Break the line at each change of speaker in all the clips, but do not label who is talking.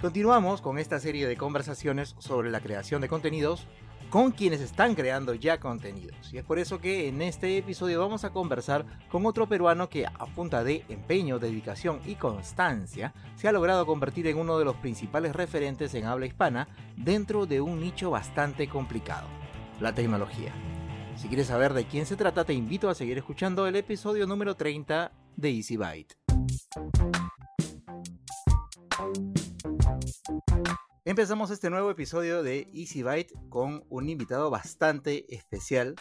Continuamos con esta serie de conversaciones sobre la creación de contenidos con quienes están creando ya contenidos. Y es por eso que en este episodio vamos a conversar con otro peruano que a punta de empeño, dedicación y constancia se ha logrado convertir en uno de los principales referentes en habla hispana dentro de un nicho bastante complicado, la tecnología. Si quieres saber de quién se trata, te invito a seguir escuchando el episodio número 30 de Easy Byte. Empezamos este nuevo episodio de Easy Byte con un invitado bastante especial.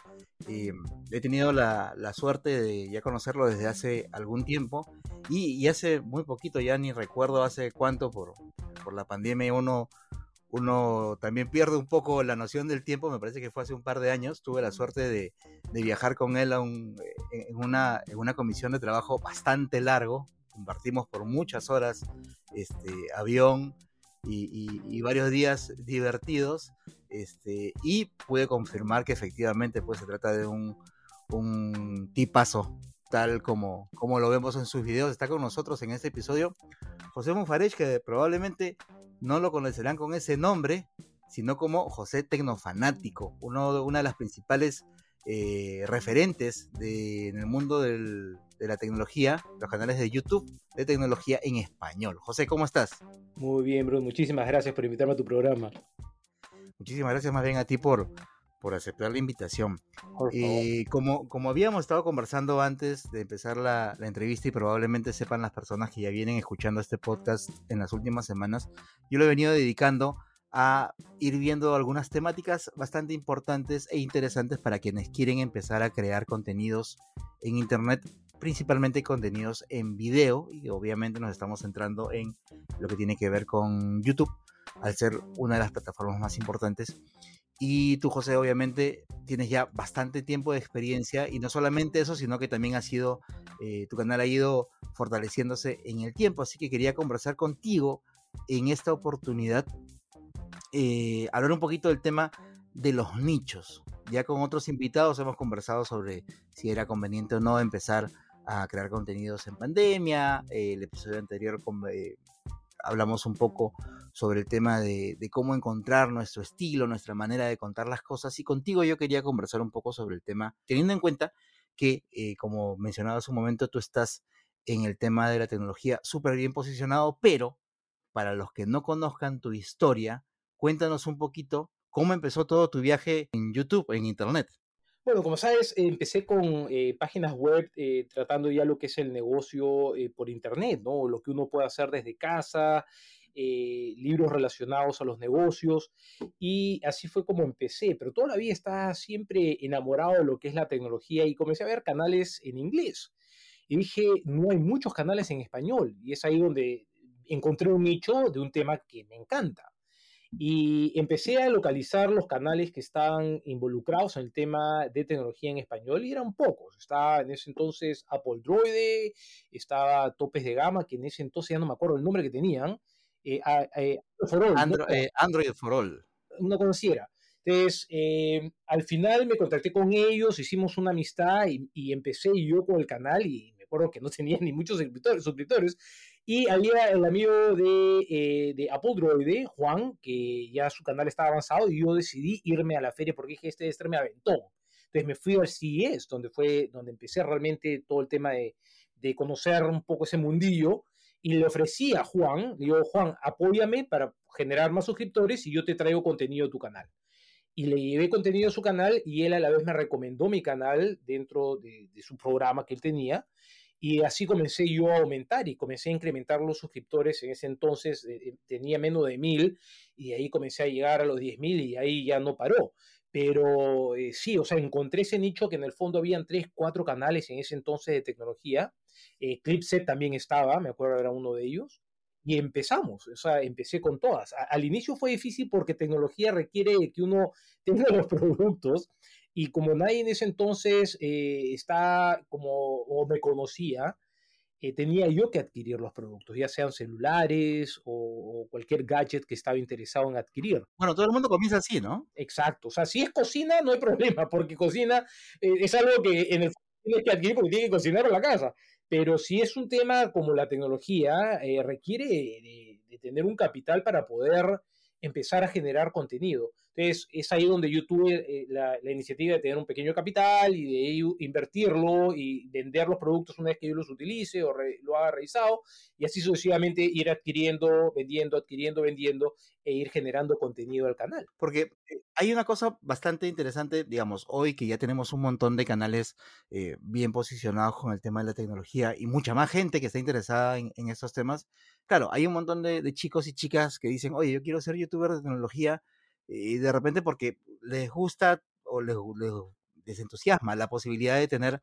Eh, he tenido la, suerte de ya conocerlo desde hace algún tiempo y, hace muy poquito, ya ni recuerdo hace cuánto por, por la pandemia uno, uno también pierde un poco la noción del tiempo, me parece que fue hace un par de años, tuve la suerte de, viajar con él a un, en, una, en una comisión de trabajo bastante largo, compartimos por muchas horas este, avión y, varios días divertidos este, y pude confirmar que efectivamente pues, se trata de un, un tipazo tal como, como lo vemos en sus videos. Está con nosotros en este episodio José Mufarech, que probablemente no lo conocerán con ese nombre, sino como José Tecnofanático, uno, una de las principales eh, referentes en el mundo de la tecnología, los canales de YouTube de tecnología en español. José, ¿cómo estás?
Muy bien, Bruno. Muchísimas gracias por invitarme a tu programa.
Muchísimas gracias más bien a ti por, por aceptar la invitación. Eh, como, como habíamos estado conversando antes de empezar la, la, entrevista y probablemente sepan las personas que ya vienen escuchando este podcast en las últimas semanas, yo lo he venido dedicando a ir viendo algunas temáticas bastante importantes e interesantes para quienes quieren empezar a crear contenidos en Internet, principalmente contenidos en video y obviamente nos estamos centrando en lo que tiene que ver con YouTube, al ser una de las plataformas más importantes. Y tú, José, obviamente tienes ya bastante tiempo de experiencia y no solamente eso, sino que también ha sido, eh, tu canal ha ido fortaleciéndose en el tiempo, así que quería conversar contigo en esta oportunidad eh, hablar un poquito del tema de los nichos. Ya con otros invitados hemos conversado sobre si era conveniente o no empezar a crear contenidos en pandemia. el episodio anterior eh, hablamos un poco sobre el tema de, cómo encontrar nuestro estilo, nuestra manera de contar las cosas. Y contigo yo quería conversar un poco sobre el tema, teniendo en cuenta que, eh, como mencionaba hace un momento, tú estás en el tema de la tecnología súper bien posicionado, pero para los que no conozcan tu historia, Cuéntanos un poquito cómo empezó todo tu viaje en YouTube, en Internet.
Bueno, como sabes, empecé con eh, páginas web eh, tratando ya lo que es el negocio eh, por Internet, ¿no? Lo que uno puede hacer desde casa, libros relacionados a los negocios, y así fue como empecé, pero toda la vida estaba siempre enamorado de lo que es la tecnología y comencé a ver canales en inglés. Y dije, no hay muchos canales en español, y es ahí donde encontré un nicho de un tema que me encanta. Y empecé a localizar los canales que estaban involucrados en el tema de tecnología en español y eran pocos. Estaba en ese entonces Apple Droid, estaba Topes de Gama, que en ese entonces ya no me acuerdo el nombre que tenían.
Eh, eh, eh, Android for All.
Una conociera. Entonces, al final me contacté con ellos, hicimos una amistad y, y empecé yo con el canal y me acuerdo que no tenía ni muchos suscriptores y había el amigo de, eh, de Apple Droid, Juan, que ya su canal estaba avanzado, y yo decidí irme a la feria porque dije, este este me aventó. Entonces me fui al CES, donde fue donde empecé realmente todo el tema de, de conocer un poco ese mundillo, y le ofrecí a Juan, le digo, Juan, apóyame para generar más suscriptores y yo te traigo contenido a tu canal. Y le llevé contenido a su canal y él a la vez me recomendó mi canal dentro de, de su programa que él tenía. Y así comencé yo a aumentar y comencé a incrementar los suscriptores. En ese entonces eh, eh, tenía menos de mil y ahí comencé a llegar a los diez mil y ahí ya no paró. Pero eh, sí, o sea, encontré ese nicho que en el fondo habían tres, cuatro canales en ese entonces de tecnología. Clipset también estaba, me acuerdo era uno de ellos. y empezamos, o sea, empecé con todas. al inicio fue difícil porque tecnología requiere que uno tenga los productos y como nadie en ese entonces eh, está como o me conocía, eh, tenía yo que adquirir los productos, ya sean celulares o, cualquier gadget que estaba interesado en adquirir.
Bueno, todo el mundo comienza así, ¿no?
Exacto, o sea, si es cocina no hay problema, porque cocina eh, es algo que en el tienes que adquirir porque tienes que cocinar en la casa. Pero si es un tema como la tecnología, eh, requiere de, tener un capital para poder empezar a generar contenido. Entonces, es ahí donde yo tuve eh, la, iniciativa de tener un pequeño capital y de invertirlo y vender los productos una vez que yo los utilice o lo haga revisado y así sucesivamente ir adquiriendo, vendiendo, adquiriendo, vendiendo e ir generando contenido al canal.
Porque eh, hay una cosa bastante interesante, digamos, hoy que ya tenemos un montón de canales eh, bien posicionados con el tema de la tecnología y mucha más gente que está interesada en, estos temas. Claro, hay un montón de, de chicos y chicas que dicen, oye, yo quiero ser youtuber de tecnología y de repente porque les gusta o les, les, entusiasma la posibilidad de tener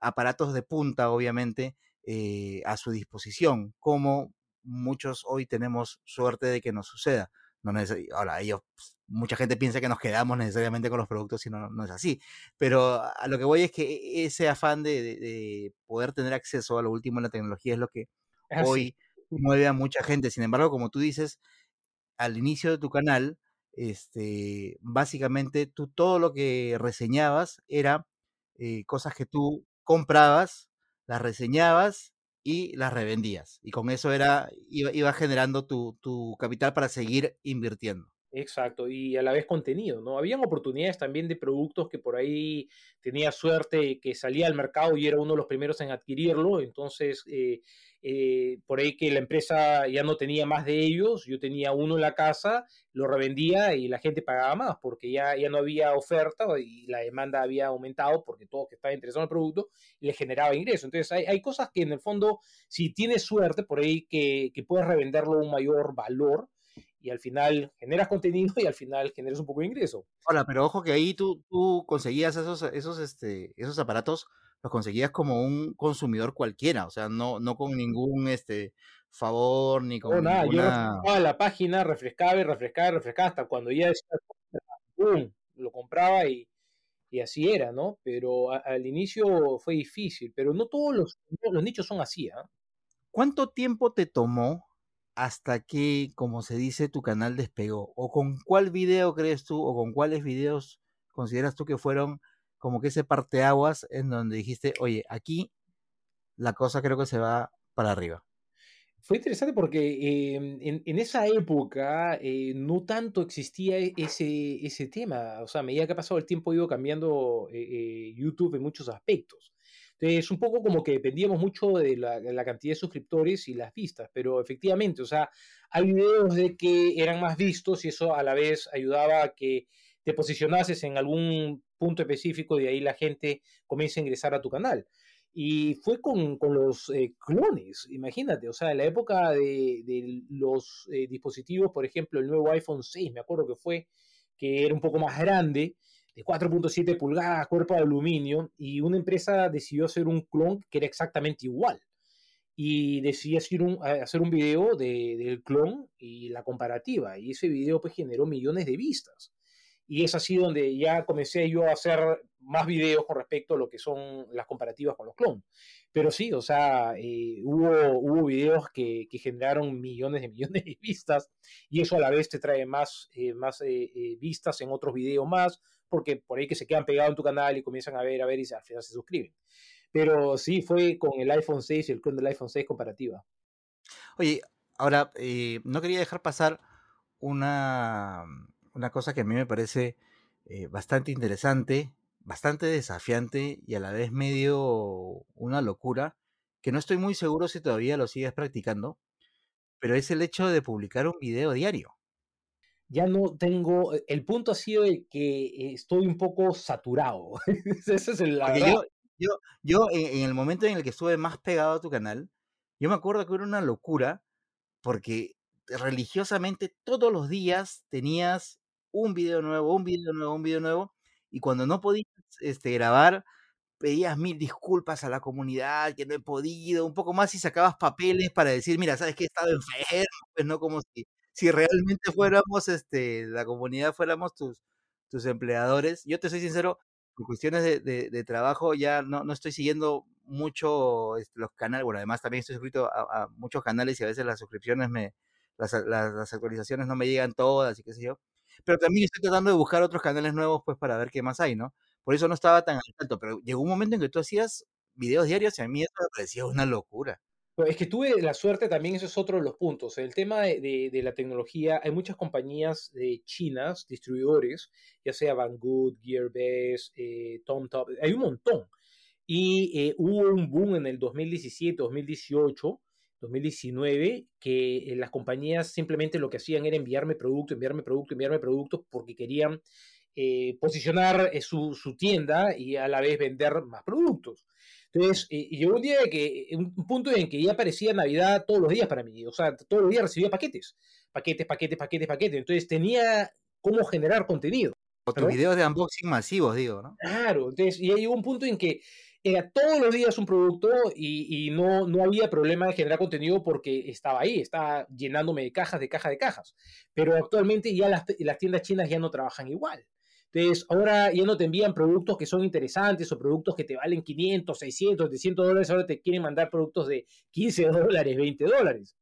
aparatos de punta, obviamente, eh, a su disposición, como muchos hoy tenemos suerte de que nos suceda. No ahora, ellos, pues, mucha gente piensa que nos quedamos necesariamente con los productos y no, no es así. Pero a lo que voy es que ese afán de, de, poder tener acceso a lo último en la tecnología es lo que hoy mueve a mucha gente. Sin embargo, como tú dices, al inicio de tu canal, este, básicamente tú todo lo que reseñabas era eh, cosas que tú comprabas, las reseñabas y las revendías. Y con eso era, iba, iba generando tu, tu, capital para seguir invirtiendo.
Exacto, y a la vez contenido, ¿no? Habían oportunidades también de productos que por ahí tenía suerte que salía al mercado y era uno de los primeros en adquirirlo, entonces eh, eh, por ahí que la empresa ya no tenía más de ellos, yo tenía uno en la casa, lo revendía y la gente pagaba más porque ya, ya no había oferta y la demanda había aumentado porque todos que estaban interesados en el producto le generaba ingreso. Entonces hay, hay, cosas que en el fondo, si tienes suerte por ahí que, que puedes revenderlo a un mayor valor, y al final generas contenido y al final generas un poco de ingreso.
Hola, pero ojo que ahí tú, tú conseguías esos, esos, este, esos aparatos los conseguías como un consumidor cualquiera, o sea, no, no con ningún este favor ni con
nada, yo refrescaba la página, refrescaba y refrescaba y refrescaba hasta cuando ya decía, lo compraba y, y, así era, ¿no? Pero al inicio fue difícil, pero no todos los, los nichos son así, ¿ah?
¿Cuánto tiempo te tomó hasta que, como se dice, tu canal despegó? ¿O con cuál video crees tú, o con cuáles videos consideras tú que fueron como que ese parteaguas en donde dijiste, oye, aquí la cosa creo que se va para arriba.
Fue interesante porque em, en, esa época eh, no tanto existía e, ese, ese tema. O sea, a medida que ha pasado el tiempo, ha ido cambiando eh, eh, YouTube en muchos aspectos. Entonces, un poco como que dependíamos mucho de la, de la, cantidad de suscriptores y las vistas, pero efectivamente, o sea, hay videos de que eran más vistos y eso a la vez ayudaba a que te posicionases en algún punto específico y de ahí la gente comienza a ingresar a tu canal. Y fue con, con los eh, clones, imagínate, o sea, en la época de, de los eh, dispositivos, por ejemplo, el nuevo iPhone 6, me acuerdo que fue, que era un poco más grande, de 4.7 pulgadas, cuerpo de aluminio, y una empresa decidió hacer un clon que era exactamente igual. Y decidió hacer un, hacer un video de, del clon y la comparativa, y ese video pues generó millones de vistas y es así donde ya comencé yo a hacer más videos con respecto a lo que son las comparativas con los clones. Pero sí, o sea, eh, hubo, hubo videos que, generaron millones de millones de vistas y eso a la vez te trae más, eh, más eh, vistas en otros videos más, porque por ahí que se quedan pegados en tu canal y comienzan a ver, a ver y al final se suscriben. Pero sí, fue con el iPhone 6 y el clon del iPhone 6 comparativa.
Oye, ahora, no quería dejar pasar una una cosa que a mí me parece eh, bastante interesante, bastante desafiante y a la vez medio una locura, que no estoy muy seguro si todavía lo sigues practicando, pero es el hecho de publicar un video diario.
Ya no tengo, eh, el punto ha sido de que estoy un poco saturado. Ese es el,
yo, yo, yo en, el momento en el que estuve más pegado a tu canal, yo me acuerdo que era una locura porque religiosamente todos los días tenías un video nuevo, un video nuevo, un video nuevo, y cuando no podías este, grabar, pedías mil disculpas a la comunidad, que no he podido, un poco más y sacabas papeles para decir, mira, sabes que he estado enfermo, pues no como si, si realmente fuéramos, este, la comunidad fuéramos tus, tus empleadores. Yo te soy sincero, por cuestiones de, de, trabajo ya no, no estoy siguiendo mucho este, los canales, bueno, además también estoy suscrito a, a, muchos canales y a veces las suscripciones me, las, las, las, actualizaciones no me llegan todas y qué sé yo. Pero también estoy tratando de buscar otros canales nuevos pues para ver qué más hay, ¿no? Por eso no estaba tan al tanto, pero llegó un momento en que tú hacías videos diarios y a mí eso me parecía una locura.
Es que tuve la suerte también, eso es otro de los puntos. El tema de, de, la tecnología, hay muchas compañías de chinas, distribuidores, ya sea Banggood, Gearbest, eh, TomTop, hay un montón. Y eh, hubo un boom en el 2017, 2018, 2019, que eh, las compañías simplemente lo que hacían era enviarme producto, enviarme producto, enviarme productos porque querían eh, posicionar eh, su, su, tienda y a la vez vender más productos. Entonces, eh, llegó un día que, un punto en que ya aparecía Navidad todos los días para mí. O sea, todos los días recibía paquetes. Paquetes, paquetes, paquetes, paquetes. Entonces tenía cómo generar contenido.
O tus videos de unboxing masivos, digo, ¿no?
Claro, entonces, y ya llegó un punto en que era todos los días un producto y, y, no, no había problema de generar contenido porque estaba ahí, estaba llenándome de cajas, de cajas, de cajas. Pero actualmente ya las, las tiendas chinas ya no trabajan igual. Entonces, ahora ya no te envían productos que son interesantes o productos que te valen 500, 600, 700 dólares, ahora te quieren mandar productos de 15 dólares, 20 dólares.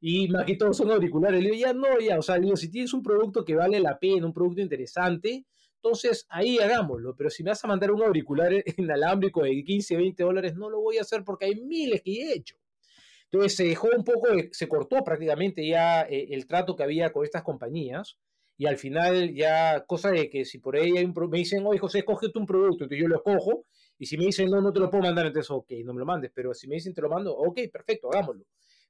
Y más que todo son auriculares. Le digo, ya no, ya, o sea, digo, si tienes un producto que vale la pena, un producto interesante, entonces ahí hagámoslo. Pero si me vas a mandar un auricular inalámbrico de 15, 20 dólares, no lo voy a hacer porque hay miles que he hecho. Entonces se dejó un poco, se cortó prácticamente ya eh, el trato que había con estas compañías y al final ya, cosa de que si por ahí hay un me dicen, oye José, coge tú un producto, entonces yo lo cojo, y si me dicen, no, no te lo puedo mandar, entonces, ok, no me lo mandes, pero si me dicen, te lo mando, ok, perfecto, hagámoslo.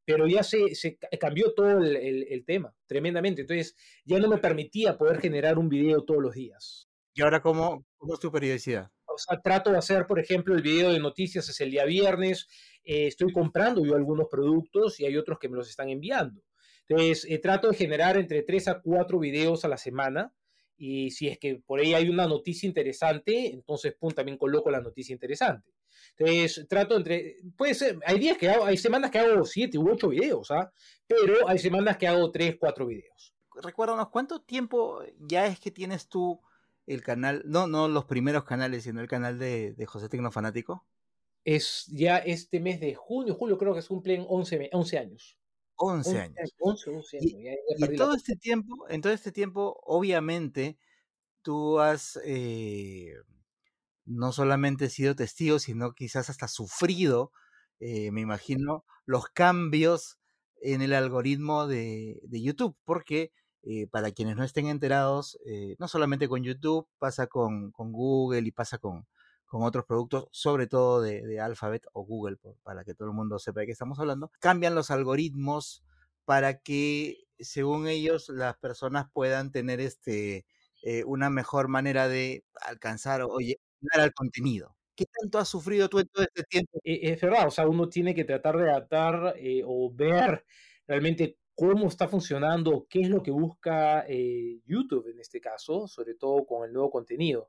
Pero ya se, se cambió todo el, el, tema, tremendamente, entonces ya no me permitía poder generar un video todos los días.
¿Y ahora cómo, cómo es tu periodicidad?
O sea, trato de hacer, por ejemplo, el video de noticias es el día viernes, eh, estoy comprando yo algunos productos y hay otros que me los están enviando. Entonces, eh, trato de generar entre 3 a 4 videos a la semana. Y si es que por ahí hay una noticia interesante, entonces pum, también coloco la noticia interesante. Entonces, trato entre. Puede ser, hay días que hago, hay semanas que hago 7 u 8 videos, ¿ah? Pero hay semanas que hago 3, 4 videos.
Recuérdanos, ¿cuánto tiempo ya es que tienes tú el canal? No, no los primeros canales, sino el canal de, de José Tecnofanático.
Es ya este mes de junio, julio, creo que se cumplen 11, 11 años.
11 años. Y, en todo este tiempo, en todo este tiempo, obviamente, tú has eh, no solamente sido testigo, sino quizás hasta sufrido, eh, me imagino, los cambios en el algoritmo de, de YouTube, porque eh, para quienes no estén enterados, no solamente con YouTube, pasa con, con Google y pasa con, con otros productos, sobre todo de, Alphabet o Google, para que todo el mundo sepa de qué estamos hablando, cambian los algoritmos para que, según ellos, las personas puedan tener este, eh, una mejor manera de alcanzar o al contenido. ¿Qué tanto has sufrido tú en todo este tiempo?
Eh, es verdad, o sea, uno tiene que tratar de adaptar eh, o ver realmente cómo está funcionando, qué es lo que busca YouTube en este caso, sobre todo con el nuevo contenido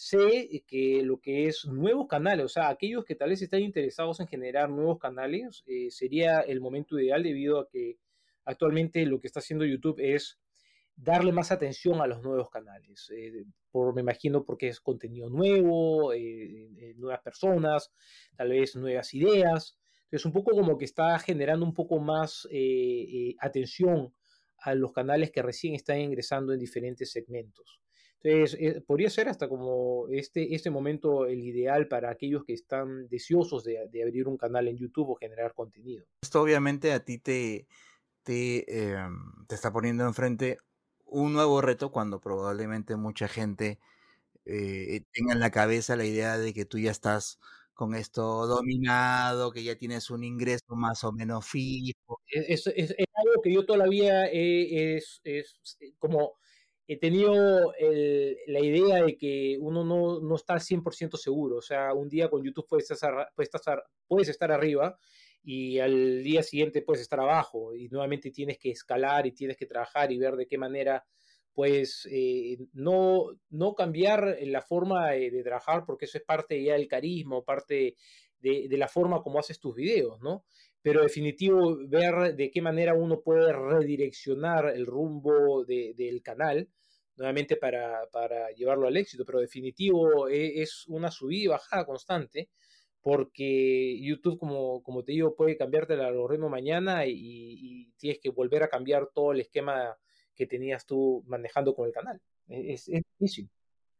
sé que lo que es nuevos canales, o sea, aquellos que tal vez están interesados en generar nuevos canales, eh, sería el momento ideal debido a que actualmente lo que está haciendo YouTube es darle más atención a los nuevos canales. Eh, por, me imagino porque es contenido nuevo, eh, nuevas personas, tal vez nuevas ideas. Entonces, un poco como que está generando un poco más atención a los canales que recién están ingresando en diferentes segmentos. Entonces, eh, podría ser hasta como este, este momento el ideal para aquellos que están deseosos de, abrir un canal en YouTube o generar contenido.
Esto obviamente a ti te, te, em, te está poniendo enfrente un nuevo reto cuando probablemente mucha gente eh, tenga en la cabeza la idea de que tú ya estás con esto dominado, que ya tienes un ingreso más o menos fijo.
E, es, es, algo que yo todavía es, es como he tenido la idea de que uno no, no está 100% seguro. O sea, un día con YouTube puedes estar, puedes, estar, puedes estar arriba y al día siguiente puedes estar abajo y nuevamente tienes que escalar y tienes que trabajar y ver de qué manera pues eh, no, no cambiar la forma de, trabajar porque eso es parte ya del carisma parte de, de, la forma como haces tus videos, ¿no? Pero definitivo ver de qué manera uno puede redireccionar el rumbo del canal nuevamente para, para, llevarlo al éxito, pero definitivo e, es, una subida y bajada constante porque YouTube, como, como te digo, puede cambiarte el algoritmo mañana y, y, tienes que volver a cambiar todo el esquema que tenías tú manejando con el canal. E, es, es difícil.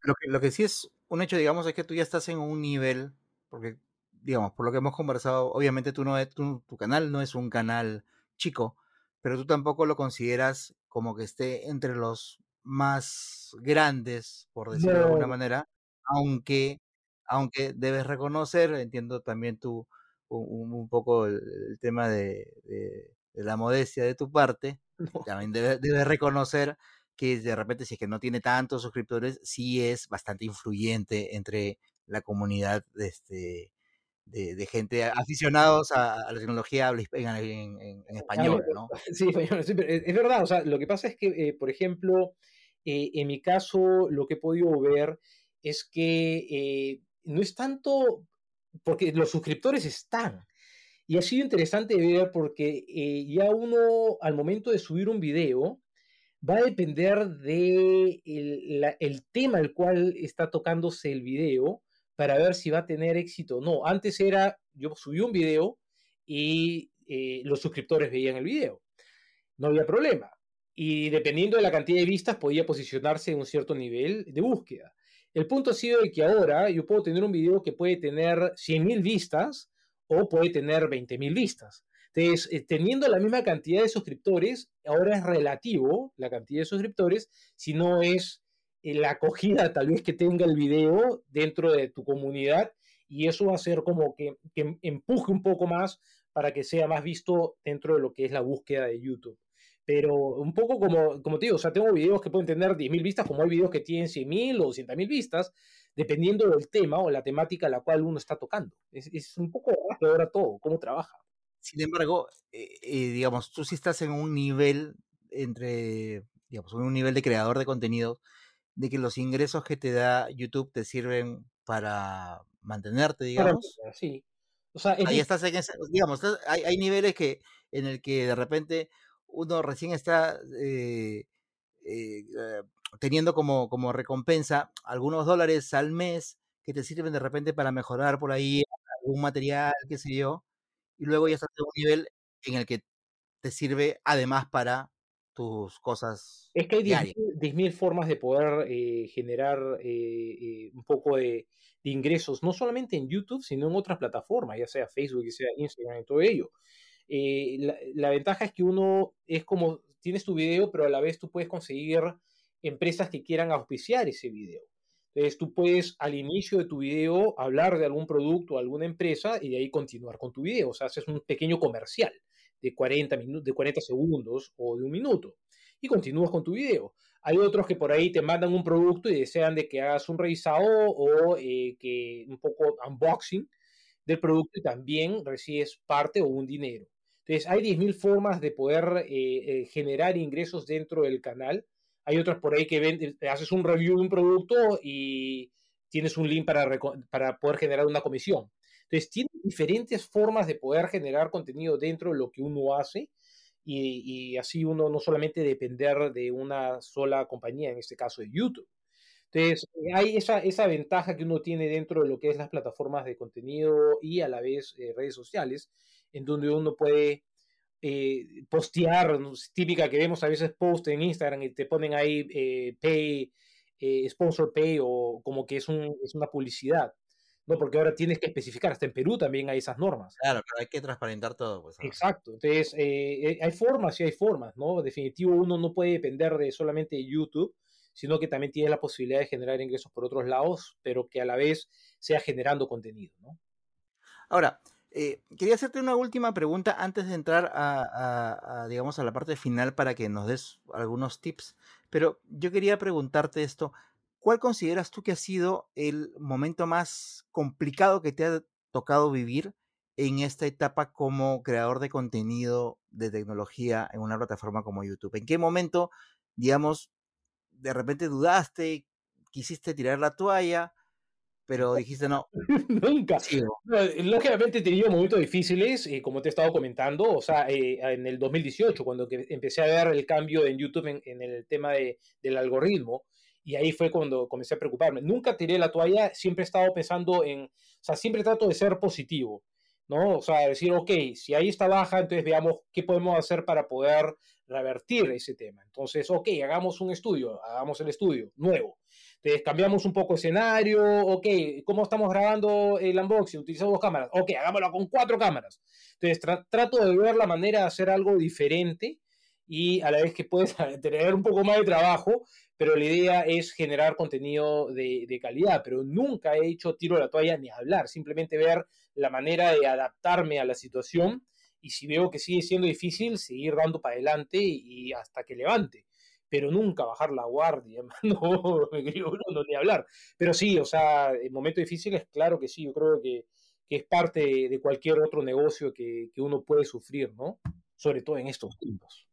Lo que, lo que sí es un hecho, digamos, es que tú ya estás en un nivel, porque, digamos, por lo que hemos conversado, obviamente tú no tu, tu canal no es un canal chico, pero tú tampoco lo consideras como que esté entre los más grandes, por decirlo de alguna manera, aunque, aunque debes reconocer, entiendo también tú un, poco el, tema de, de, la modestia de tu parte, también debes, reconocer que de repente si es que no tiene tantos suscriptores, sí es bastante influyente entre la comunidad de, este, de, gente aficionados a, la tecnología en, en, español, ¿no?
Sí, es verdad, o sea, lo que pasa es que, eh, por ejemplo, eh, en mi caso, lo que he podido ver es que eh, no es tanto porque los suscriptores están. Y ha sido interesante ver porque eh, ya uno al momento de subir un video va a depender de el, tema al cual está tocándose el video para ver si va a tener éxito o no. Antes era, yo subí un video y los suscriptores veían el video. No había problema y dependiendo de la cantidad de vistas podía posicionarse en un cierto nivel de búsqueda. El punto ha sido que ahora yo puedo tener un video que puede tener 100.000 vistas o puede tener 20.000 vistas. Entonces, eh, teniendo la misma cantidad de suscriptores, ahora es relativo la cantidad de suscriptores, si no es eh, la acogida tal vez que tenga el video dentro de tu comunidad y eso va a ser como que empuje un poco más para que sea más visto dentro de lo que es la búsqueda de YouTube pero un poco como, como te digo, o sea, tengo videos que pueden tener 10.000 vistas, como hay videos que tienen 100.000 o 200.000 vistas, dependiendo del tema o la temática a la cual uno está tocando. Es, es un poco ahora todo, cómo trabaja.
Sin embargo, eh, eh, digamos, tú sí estás en un nivel entre, digamos, en un nivel de creador de contenido, de que los ingresos que te da YouTube te sirven para mantenerte, digamos.
sí.
O sea, Ahí estás en ese, digamos, hay, hay niveles que en el que de repente uno recién está eh, eh, eh, teniendo como, como recompensa algunos dólares al mes que te sirven de repente para mejorar por ahí algún material, qué sé yo, y luego ya estás en un nivel en el que te sirve además para tus cosas.
Es que hay 10.000 formas de poder generar un poco de, de, ingresos, no solamente en YouTube, sino en otras plataformas, ya sea Facebook, ya sea Instagram y todo ello. Eh, la, ventaja es que uno es como, tienes tu video, pero a la vez tú puedes conseguir empresas que quieran auspiciar ese video. Entonces tú puedes al inicio de tu video hablar de algún producto o alguna empresa y de ahí continuar con tu video. O sea, haces un pequeño comercial de 40, minutos, de 40 segundos o de un minuto y continúas con tu video. Hay otros que por ahí te mandan un producto y desean de que hagas un revisado o eh, que un poco unboxing del producto y también recibes parte o un dinero. Entonces, hay 10.000 formas de poder eh, eh, generar ingresos dentro del canal. Hay otras por ahí que eh, haces un review de un producto y tienes un link para, poder generar una comisión. Entonces, tiene diferentes formas de poder generar contenido dentro de lo que uno hace y, y, así uno no solamente depender de una sola compañía, en este caso de YouTube. Entonces, hay esa ventaja que uno tiene dentro de lo que es las plataformas de contenido y a la vez redes sociales, en donde uno puede eh, postear, típica que vemos a veces post en Instagram y te ponen ahí eh, pay, eh, sponsor pay o como que es, un, es una publicidad. ¿no? Porque ahora tienes que especificar, hasta en Perú también hay esas normas.
Claro, pero hay que transparentar todo. Pues,
Exacto, entonces hay formas y hay formas, ¿no? Definitivo uno no puede depender de solamente YouTube, sino que también tiene la posibilidad de generar ingresos por otros lados, pero que a la vez sea generando contenido, ¿no?
Ahora, eh, quería hacerte una última pregunta antes de entrar a, digamos, a la parte final para que nos des algunos tips. Pero yo quería preguntarte esto. ¿Cuál consideras tú que ha sido el momento más complicado que te ha tocado vivir en esta etapa como creador de contenido de tecnología en una plataforma como YouTube? ¿En qué momento, digamos, de repente dudaste, quisiste tirar la toalla, pero dijiste no.
Nunca. lógicamente he tenido momentos difíciles, eh, como te he estado comentando, o sea, eh, en el 2018, cuando empecé a ver el cambio en YouTube en, el tema de, del algoritmo, y ahí fue cuando comencé a preocuparme. Nunca tiré la toalla, siempre he estado pensando en, o sea, siempre trato de ser positivo, ¿no? O sea, decir, ok, si ahí está baja, entonces veamos qué podemos hacer para poder revertir ese tema. Entonces, ok, hagamos un estudio, hagamos el estudio nuevo entonces cambiamos un poco escenario, ok, ¿cómo estamos grabando el unboxing? Utilizamos dos cámaras, ok, hagámoslo con cuatro cámaras. Entonces trato de ver la manera de hacer algo diferente y a la vez que puedes tener un poco más de trabajo, pero la idea es generar contenido de, calidad, pero nunca he hecho tiro de la toalla ni hablar, simplemente ver la manera de adaptarme a la situación y si veo que sigue siendo difícil, seguir dando para adelante y hasta que levante pero nunca bajar la guardia, no, me no, ni hablar. Pero sí, o sea, en momentos difíciles, claro que sí, yo creo que, que es parte de cualquier otro negocio que, que, uno puede sufrir, ¿no? Sobre todo en estos tiempos.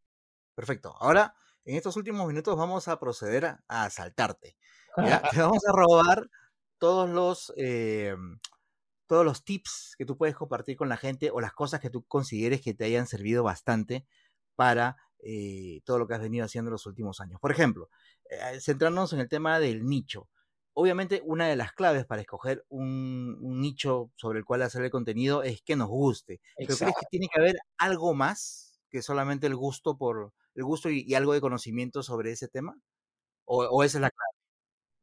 Perfecto. Ahora, en estos últimos minutos vamos a proceder a, asaltarte. Te vamos a robar todos los, eh, todos los tips que tú puedes compartir con la gente o las cosas que tú consideres que te hayan servido bastante para eh, todo lo que has venido haciendo en los últimos años. Por ejemplo, eh, centrarnos en el tema del nicho. Obviamente, una de las claves para escoger un, nicho sobre el cual hacer el contenido es que nos guste. ¿Pero crees que tiene que haber algo más que solamente el gusto por el gusto y, algo de conocimiento sobre ese tema? ¿O, o esa es la clave?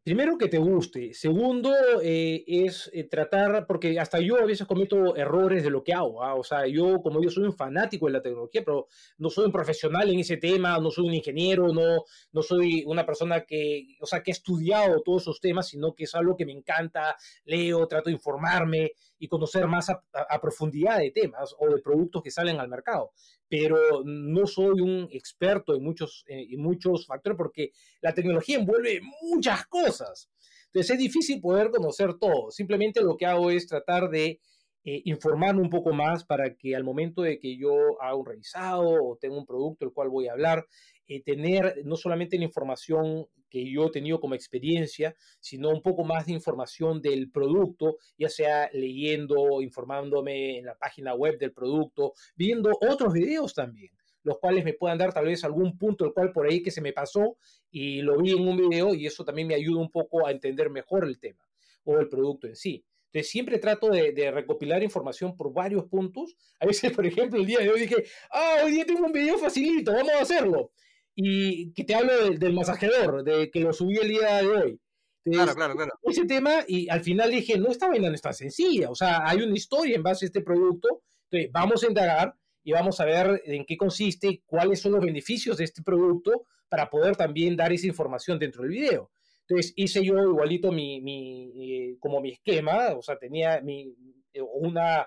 Primero que te guste. Segundo eh, es eh, tratar, porque hasta yo a veces cometo errores de lo que hago. ¿ah? O sea, yo como yo soy un fanático de la tecnología, pero no soy un profesional en ese tema, no soy un ingeniero, no, no soy una persona que, o sea, que ha estudiado todos esos temas, sino que es algo que me encanta, leo, trato de informarme y conocer más a, profundidad de temas o de productos que salen al mercado. Pero no soy un experto en muchos, en muchos factores porque la tecnología envuelve muchas cosas. Entonces es difícil poder conocer todo. Simplemente lo que hago es tratar de eh, informarme un poco más para que al momento de que yo haga un revisado o tenga un producto del cual voy a hablar, eh, tener no solamente la información que yo he tenido como experiencia, sino un poco más de información del producto, ya sea leyendo, informándome en la página web del producto, viendo otros videos también los cuales me puedan dar tal vez algún punto el cual por ahí que se me pasó y lo vi en un video y eso también me ayuda un poco a entender mejor el tema o el producto en sí. Entonces siempre trato de, recopilar información por varios puntos. A veces, por ejemplo, el día de hoy dije, ah, hoy tengo un video facilito, vamos a hacerlo. Y que te hablo del, masajeador, de que lo subí el día de hoy.
claro, claro, claro.
Ese tema, y al final dije, no, esta vaina no es tan sencilla. O sea, hay una historia en base a este producto. Entonces, vamos a indagar y vamos a ver en qué consiste, cuáles son los beneficios de este producto para poder también dar esa información dentro del video. Entonces hice yo igualito mi, mi eh, como mi esquema, o sea, tenía mi, eh, una,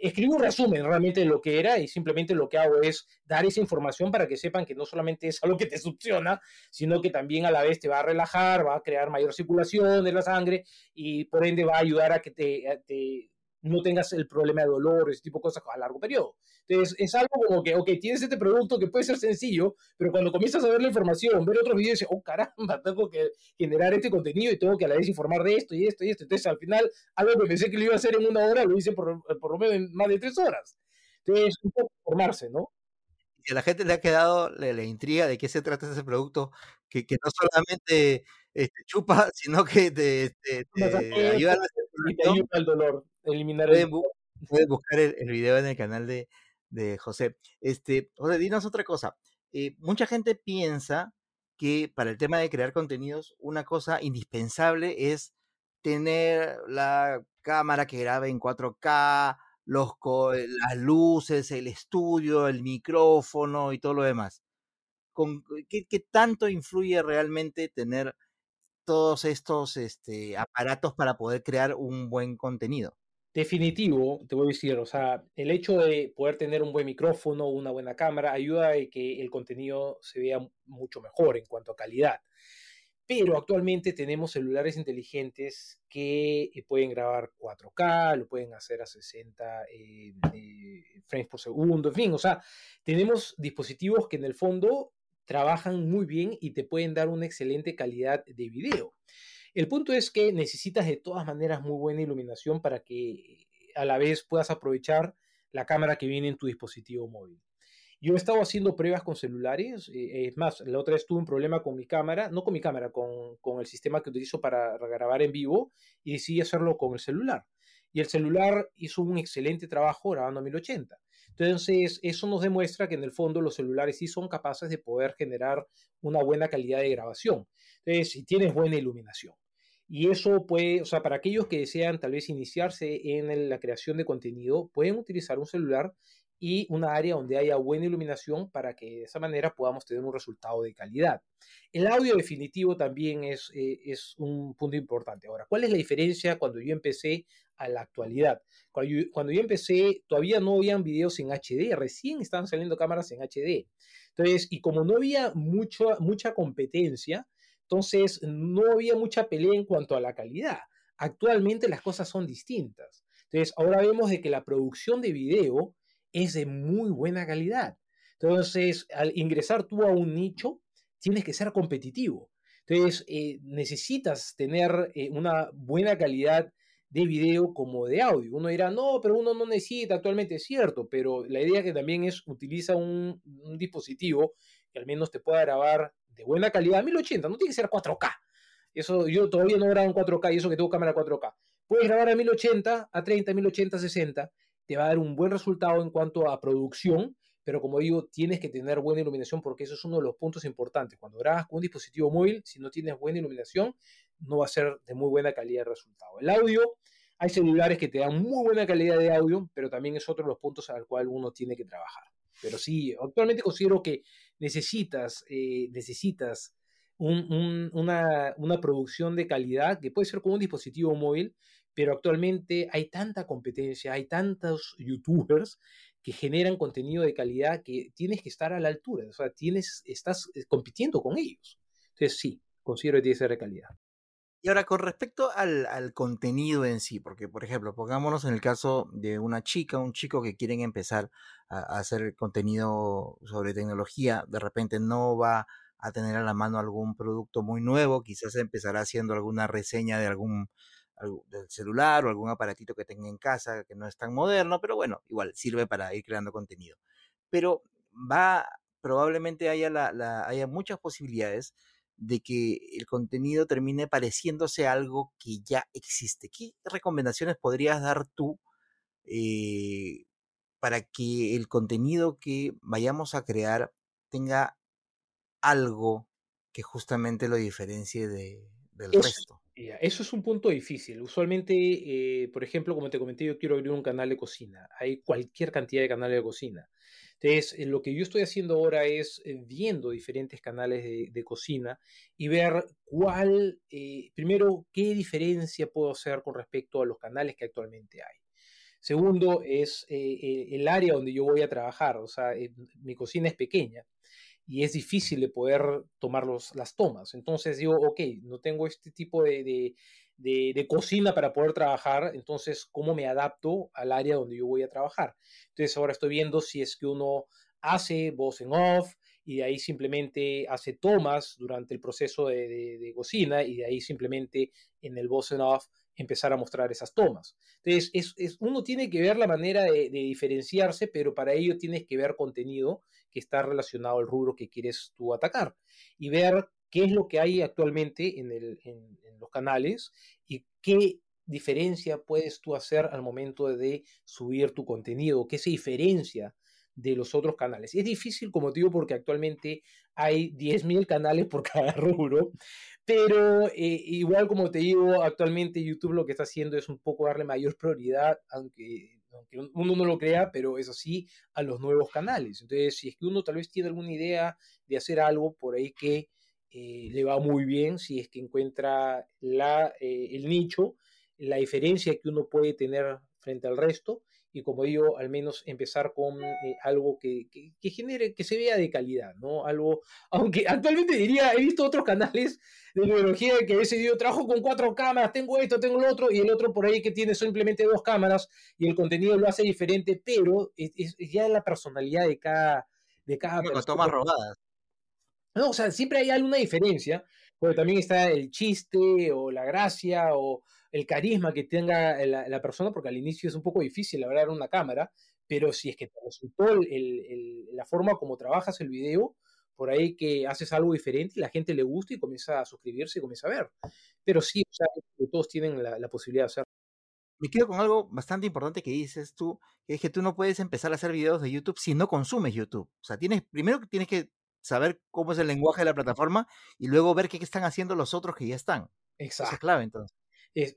escribí un resumen realmente de lo que era y simplemente lo que hago es dar esa información para que sepan que no solamente es algo que te succiona, sino que también a la vez te va a relajar, va a crear mayor circulación de la sangre y por ende va a ayudar a que te, te no tengas el problema de dolor, ese tipo de cosas a largo periodo. Entonces, es algo como que, ok, tienes este producto que puede ser sencillo, pero cuando comienzas a ver la información, ver otros videos, dices, oh caramba, tengo que generar este contenido y tengo que a la vez informar de esto y esto y esto. Entonces, al final, algo que pensé que lo iba a hacer en una hora, lo hice por, por lo menos en más de tres horas. Entonces, un poco formarse, ¿no?
Y a la gente le ha quedado la, intriga de qué se trata ese producto, que, que no solamente este, chupa, sino que te, ayuda,
al dolor, eliminar
el puedes buscar el, video en el canal de, de José. Este, José, dinos otra cosa. Eh, mucha gente piensa que para el tema de crear contenidos, una cosa indispensable es tener la cámara que grabe en 4K, los, las luces, el estudio, el micrófono y todo lo demás. ¿Con, qué, qué, tanto influye realmente tener todos estos este, aparatos para poder crear un buen contenido?
Definitivo, te voy a decir, o sea, el hecho de poder tener un buen micrófono, una buena cámara, ayuda a que el contenido se vea mucho mejor en cuanto a calidad. Pero actualmente tenemos celulares inteligentes que eh, pueden grabar 4K, lo pueden hacer a 60 eh, frames por segundo, en fin, o sea, tenemos dispositivos que en el fondo trabajan muy bien y te pueden dar una excelente calidad de video. El punto es que necesitas de todas maneras muy buena iluminación para que a la vez puedas aprovechar la cámara que viene en tu dispositivo móvil. Yo he estado haciendo pruebas con celulares, eh, es más, la otra vez tuve un problema con mi cámara, no con mi cámara, con, con el sistema que utilizo para grabar en vivo y decidí hacerlo con el celular. Y el celular hizo un excelente trabajo grabando a 1080. Entonces, eso nos demuestra que en el fondo los celulares sí son capaces de poder generar una buena calidad de grabación. Entonces, si tienes buena iluminación. Y eso puede, o sea, para aquellos que desean tal vez iniciarse en la creación de contenido, pueden utilizar un celular y una área donde haya buena iluminación para que de esa manera podamos tener un resultado de calidad. El audio definitivo también es, eh, es un punto importante. Ahora, ¿cuál es la diferencia cuando yo empecé a la actualidad? Cuando yo, empecé, todavía no habían videos en HD, recién estaban saliendo cámaras en HD. Entonces, y como no había mucho, mucha competencia, entonces no había mucha pelea en cuanto a la calidad. Actualmente las cosas son distintas. Entonces, ahora vemos de que la producción de video es de muy buena calidad. Entonces, al ingresar tú a un nicho, tienes que ser competitivo. Entonces, eh, necesitas tener eh, una buena calidad de video como de audio. Uno dirá, no, pero uno no necesita actualmente, es cierto, pero la idea que también es utiliza un, un dispositivo que al menos te pueda grabar de buena calidad, 1080, no tiene que ser 4K. Eso yo todavía no grabo en 4K y eso que tengo cámara 4K. Puedes grabar a 1080, a 30, 1080, 60 te va a dar un buen resultado en cuanto a producción, pero como digo, tienes que tener buena iluminación porque eso es uno de los puntos importantes. Cuando grabas con un dispositivo móvil, si no tienes buena iluminación, no va a ser de muy buena calidad el resultado. El audio, hay celulares que te dan muy buena calidad de audio, pero también es otro de los puntos al cual uno tiene que trabajar. Pero sí, actualmente considero que necesitas, eh, necesitas una, una producción de calidad que puede ser con un dispositivo móvil, pero actualmente hay tanta competencia, hay tantos youtubers que generan contenido de calidad que tienes que estar a la altura, o sea, tienes, estás eh, compitiendo con ellos. Entonces sí, considero que tiene que ser de calidad.
Y ahora, con respecto al, contenido en sí, porque, por ejemplo, pongámonos en el caso de una chica, un chico que quieren empezar a, a hacer contenido sobre tecnología, de repente no va a tener a la mano algún producto muy nuevo, quizás empezará haciendo alguna reseña de algún del celular o algún aparatito que tenga en casa que no es tan moderno, pero bueno, igual sirve para ir creando contenido. Pero va, probablemente haya, la, haya muchas posibilidades de que el contenido termine pareciéndose a algo que ya existe. ¿Qué recomendaciones podrías dar tú eh, para que el contenido que vayamos a crear tenga algo que justamente lo diferencie de, del resto?
Eso es un punto difícil. Usualmente, eh, por ejemplo, como te comenté, yo quiero abrir un canal de cocina. Hay cualquier cantidad de canales de cocina. Entonces, eh, lo que yo estoy haciendo ahora es eh, viendo diferentes canales de, cocina y ver cuál, primero, qué diferencia puedo hacer con respecto a los canales que actualmente hay. Segundo, es el área donde yo voy a trabajar. O sea, mi cocina es pequeña y es difícil de poder tomar las tomas. Entonces digo, ok, no tengo este tipo de, cocina para poder trabajar, entonces, ¿cómo me adapto al área donde yo voy a trabajar? Entonces, ahora estoy viendo si es que uno hace voz en off y de ahí simplemente hace tomas durante el proceso de, cocina y de ahí simplemente en el voz en off empezar a mostrar esas tomas. Entonces, es, es, uno tiene que ver la manera de, diferenciarse, pero para ello tienes que ver contenido que está relacionado al rubro que quieres tú atacar y ver qué es lo que hay actualmente en, los canales y qué diferencia puedes tú hacer al momento de subir tu contenido, qué se diferencia de los otros canales. Es difícil, como te digo, porque actualmente hay 10.000 canales por cada rubro, pero eh, igual como te digo, actualmente YouTube lo que está haciendo es un poco darle mayor prioridad, aunque aunque uno no lo crea, pero eso sí, a los nuevos canales. Entonces, si es que uno tal vez tiene alguna idea de hacer algo por ahí que eh, le va muy bien, si es que encuentra la, eh, el nicho, la diferencia que uno puede tener frente al resto, y como digo, al menos empezar con eh, algo que, que, genere, que se vea de calidad, ¿no? Algo, aunque actualmente diría, he visto otros canales de tecnología que ese video trabajo con cuatro cámaras, tengo esto, tengo lo otro, y el otro por ahí que tiene simplemente dos cámaras y el contenido lo hace diferente, pero es, ya la personalidad de cada, de cada
persona. tomas robadas.
No, o sea, siempre hay alguna diferencia, porque también está el chiste o la gracia o el carisma que tenga la, persona, porque al inicio es un poco difícil hablar una cámara, pero si es que te resultó la forma como trabajas el video, por ahí que haces algo diferente y la gente le gusta y comienza a suscribirse y comienza a ver. Pero sí, o sea, todos tienen la, posibilidad de hacerlo.
Me quedo con algo bastante importante que dices tú, que es que tú no puedes empezar a hacer videos de YouTube si no consumes YouTube. O sea, tienes, primero que tienes que saber cómo es el lenguaje de la plataforma y luego ver qué, están haciendo los otros que ya están.
Exacto.
es clave entonces.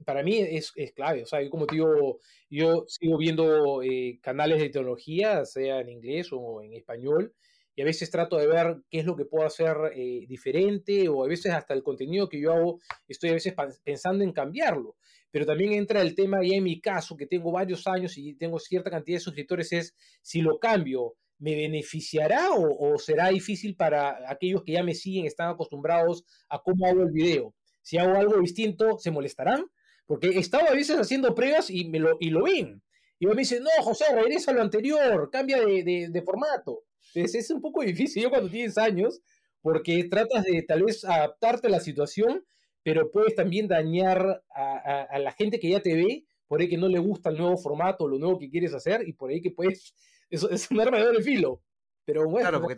para mí es, es, clave, o sea, yo como te digo, yo sigo viendo eh, canales de tecnología, sea en inglés o en español, y a veces trato de ver qué es lo que puedo hacer eh, diferente o a veces hasta el contenido que yo hago estoy a veces pensando en cambiarlo. Pero también entra el tema, y en mi caso, que tengo varios años y tengo cierta cantidad de suscriptores, es si lo cambio, ¿me beneficiará o, será difícil para aquellos que ya me siguen, están acostumbrados a cómo hago el video? Si hago algo distinto, ¿se molestarán? Porque he estado a veces haciendo pruebas y, me lo, y lo ven. Y me dicen, no, José, regresa a lo anterior, cambia de, formato. Entonces es un poco difícil yo cuando tienes años, porque tratas de tal vez adaptarte a la situación, pero puedes también dañar a, la gente que ya te ve, por ahí que no le gusta el nuevo formato, lo nuevo que quieres hacer, y por ahí que puedes, eso es un arma de doble filo. Pero bueno,
claro, porque,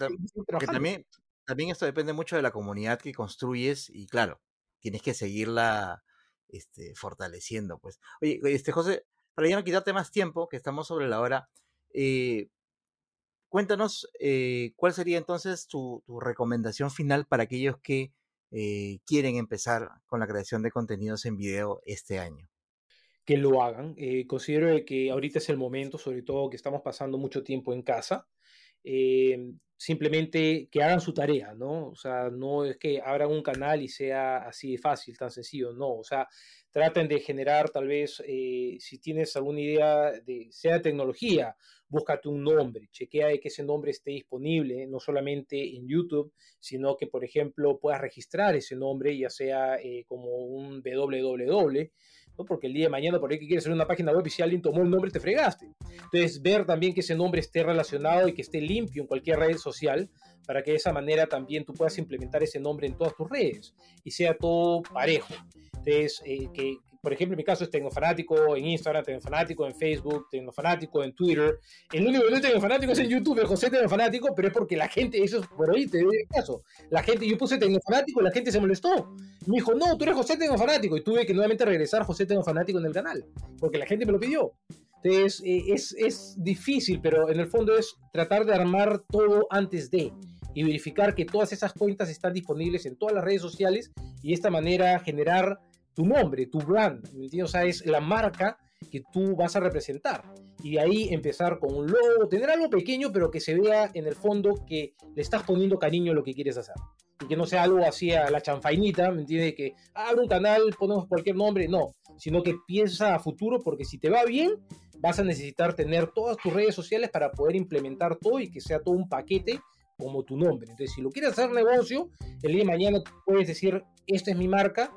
también, también esto depende mucho de la comunidad que construyes, y claro, tienes que seguirla este, fortaleciendo. Pues. Oye, este, José, para ya no quitarte más tiempo, que estamos sobre la hora, eh, Cuéntanos eh, cuál sería entonces tu, recomendación final para aquellos que eh, quieren empezar con la creación de contenidos en video este año.
Que lo hagan. Eh, considero que ahorita es el momento, sobre todo que estamos pasando mucho tiempo en casa. simplemente que hagan su tarea, ¿no? O sea, no es que abran un canal y sea así de fácil, tan sencillo, no. O sea, traten de generar tal vez, si tienes alguna idea de, sea tecnología búscate un nombre, chequea de que ese nombre esté disponible, no solamente en YouTube, sino que, por ejemplo, puedas registrar ese nombre, ya sea eh, como un www, ¿no? porque el día de mañana, por ahí que quieres hacer una página web y si alguien tomó el nombre, te fregaste. Entonces, ver también que ese nombre esté relacionado y que esté limpio en cualquier red social, para que de esa manera también tú puedas implementar ese nombre en todas tus redes y sea todo parejo. Entonces, eh, que, por ejemplo, en mi caso es Tecnofanático en Instagram, Tecnofanático en Facebook, Tecnofanático en Twitter. El único que no es Tecnofanático es en YouTube, es José Tecnofanático, pero es porque la gente, eso es por ahí, te doy el caso. La gente, yo puse Tecnofanático y la gente se molestó. Me dijo, no, tú eres José Tecnofanático. Y tuve que nuevamente regresar José Tecnofanático en el canal, porque la gente me lo pidió. Entonces, eh, es, es difícil, pero en el fondo es tratar de armar todo antes de y verificar que todas esas cuentas están disponibles en todas las redes sociales y de esta manera generar tu nombre, tu brand, ¿me entiendes? O sea, es la marca que tú vas a representar. Y de ahí empezar con un logo, tener algo pequeño, pero que se vea en el fondo que le estás poniendo cariño a lo que quieres hacer. Y que no sea algo así a la chanfainita, ¿me entiendes? Que abre un canal, ponemos cualquier nombre, no. Sino que piensa a futuro, porque si te va bien, vas a necesitar tener todas tus redes sociales para poder implementar todo y que sea todo un paquete como tu nombre. Entonces, si lo quieres hacer negocio, el día de mañana puedes decir, esta es mi marca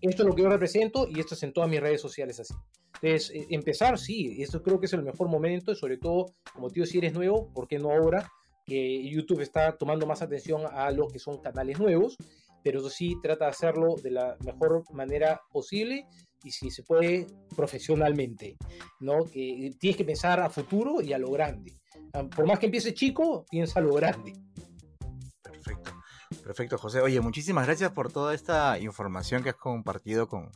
esto es lo que yo represento y esto es en todas mis redes sociales así. Entonces, eh, empezar, sí, esto creo que es el mejor momento, sobre todo, como tío, si eres nuevo, ¿por qué no ahora? Que YouTube está tomando más atención a los que son canales nuevos, pero eso sí, trata de hacerlo de la mejor manera posible y si se puede profesionalmente, ¿no? Que tienes que pensar a futuro y a lo grande. Ah, por más que empiece chico, piensa a lo grande.
Perfecto, José. Oye, muchísimas gracias por toda esta información que has compartido con,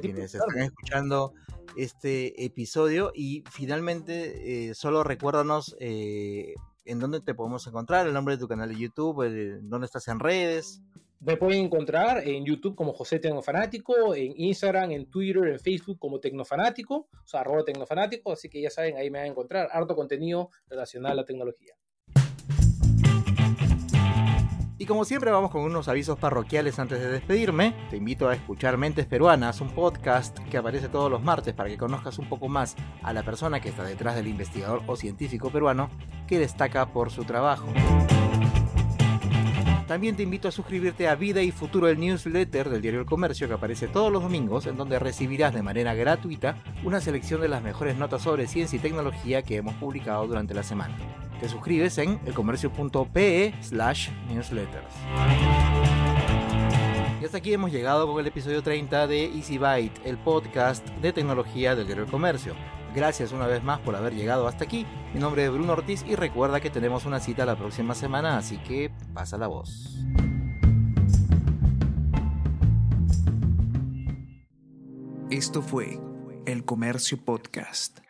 quienes están escuchando este episodio. Y finalmente, eh, solo recuérdanos eh, en dónde te podemos encontrar, el nombre de tu canal de YouTube, dónde estás en redes.
Me pueden encontrar en YouTube como José Tecnofanático, en Instagram, en Twitter, en Facebook como Tecnofanático, o sea, arroba Tecnofanático, así que ya saben, ahí me van a encontrar harto contenido relacionado a la tecnología.
Y como siempre vamos con unos avisos parroquiales antes de despedirme. Te invito a escuchar Mentes Peruanas, un podcast que aparece todos los martes para que conozcas un poco más a la persona que está detrás del investigador o científico peruano que destaca por su trabajo. También te invito a suscribirte a Vida y Futuro, el newsletter del diario El Comercio que aparece todos los domingos, en donde recibirás de manera gratuita una selección de las mejores notas sobre ciencia y tecnología que hemos publicado durante la semana. Te suscribes en elcomercio.pe slash newsletters. Y hasta aquí hemos llegado con el episodio 30 de Easy Byte, el podcast de tecnología del Diario Comercio. Gracias una vez más por haber llegado hasta aquí. Mi nombre es Bruno Ortiz y recuerda que tenemos una cita la próxima semana, así que pasa la voz.
Esto fue El Comercio Podcast.